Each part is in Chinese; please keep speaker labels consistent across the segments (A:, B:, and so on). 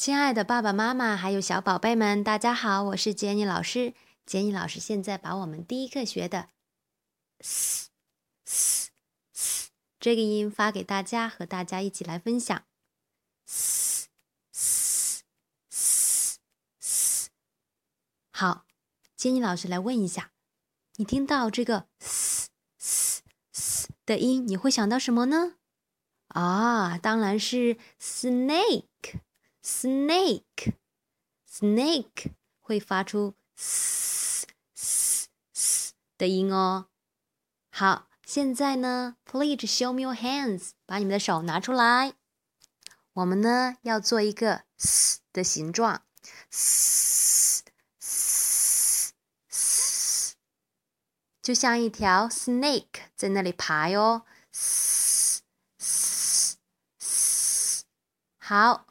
A: 亲爱的爸爸妈妈，还有小宝贝们，大家好，我是杰尼老师。杰尼老师现在把我们第一课学的 “s s s” 这个音发给大家，和大家一起来分享。s s s s 好，杰尼老师来问一下，你听到这个 “s s s” 的音，你会想到什么呢？啊，当然是 snake snake，snake 会发出 s s s 的音哦。好，现在呢，please show me your hands，把你们的手拿出来。我们呢要做一个 s 的形状，s s s，就像一条 snake 在那里爬哟。好，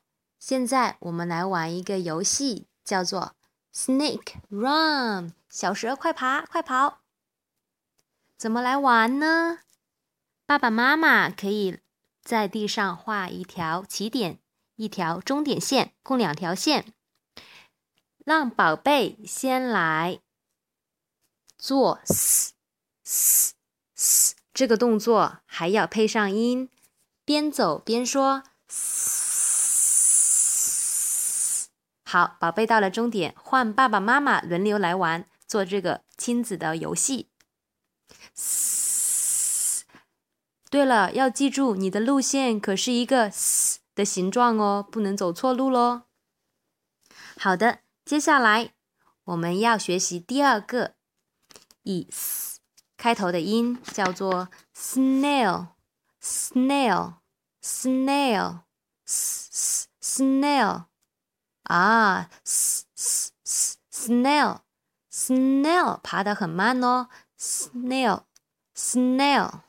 A: 现在我们来玩一个游戏，叫做 Snake Run，小蛇快爬快跑。怎么来玩呢？爸爸妈妈可以在地上画一条起点，一条终点线，共两条线。让宝贝先来做 s s s 这个动作，还要配上音，边走边说。好，宝贝到了终点，换爸爸妈妈轮流来玩，做这个亲子的游戏。对了，要记住你的路线可是一个的形状哦，不能走错路喽。好的，接下来我们要学习第二个以 s 开头的音，叫做 snail，snail，snail，snail。啊，snail，snail，爬得很慢哦，snail，snail。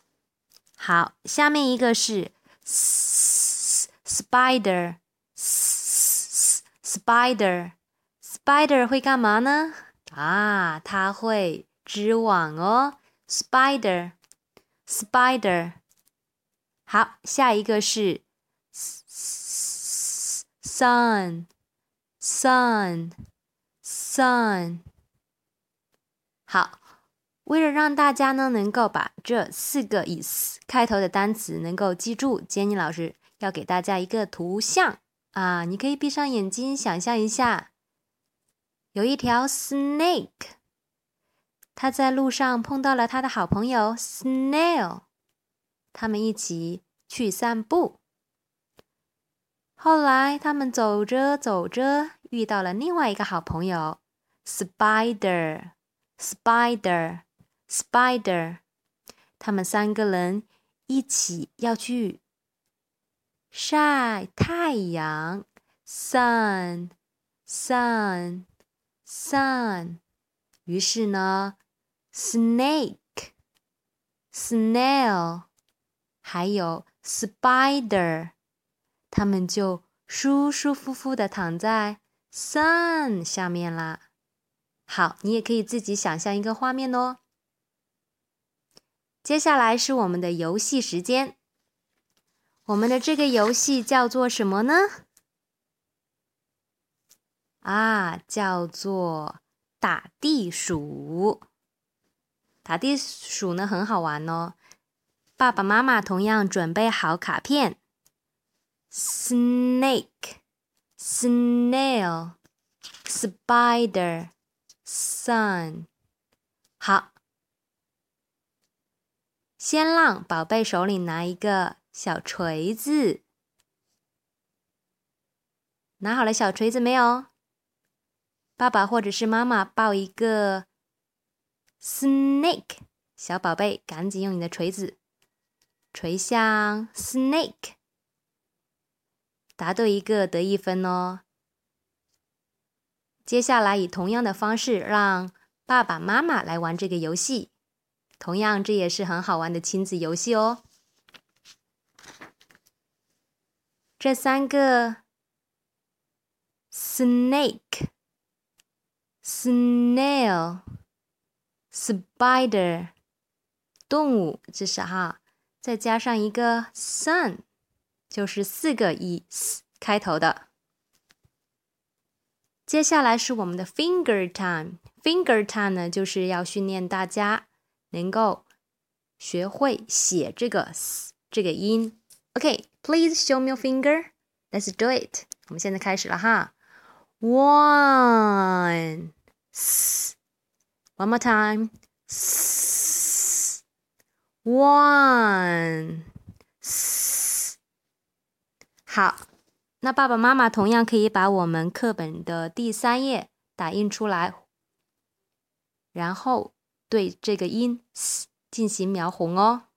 A: 好，下面一个是 spider，spider，spider 会干嘛呢？啊，它会织网哦，spider，spider。好，下一个是 sun。Sun, sun。好，为了让大家呢能够把这四个以 s 开头的单词能够记住，Jenny 老师要给大家一个图像啊，你可以闭上眼睛想象一下，有一条 snake，它在路上碰到了他的好朋友 snail，他们一起去散步。后来，他们走着走着，遇到了另外一个好朋友，Spider。Spider。Spider。他们三个人一起要去晒太阳，Sun。Sun。Sun。于是呢，Snake、Snail，还有 Spider。他们就舒舒服服的躺在 sun 下面啦。好，你也可以自己想象一个画面哦。接下来是我们的游戏时间。我们的这个游戏叫做什么呢？啊，叫做打地鼠。打地鼠呢很好玩哦。爸爸妈妈同样准备好卡片。Snake, snail, spider, sun。好，先让宝贝手里拿一个小锤子，拿好了小锤子没有？爸爸或者是妈妈抱一个 snake，小宝贝赶紧用你的锤子锤向 snake。答对一个得一分哦。接下来以同样的方式让爸爸妈妈来玩这个游戏，同样这也是很好玩的亲子游戏哦。这三个 snake、snail、spider 动物，这是哈，再加上一个 sun。就是四个以 s 开头的。接下来是我们的 finger time。finger time 呢，就是要训练大家能够学会写这个 s 这个音。OK，please show me your finger. Let's do it. 我们现在开始了哈。One, s. One more time. S. One. 好，那爸爸妈妈同样可以把我们课本的第三页打印出来，然后对这个音 s 进行描红哦。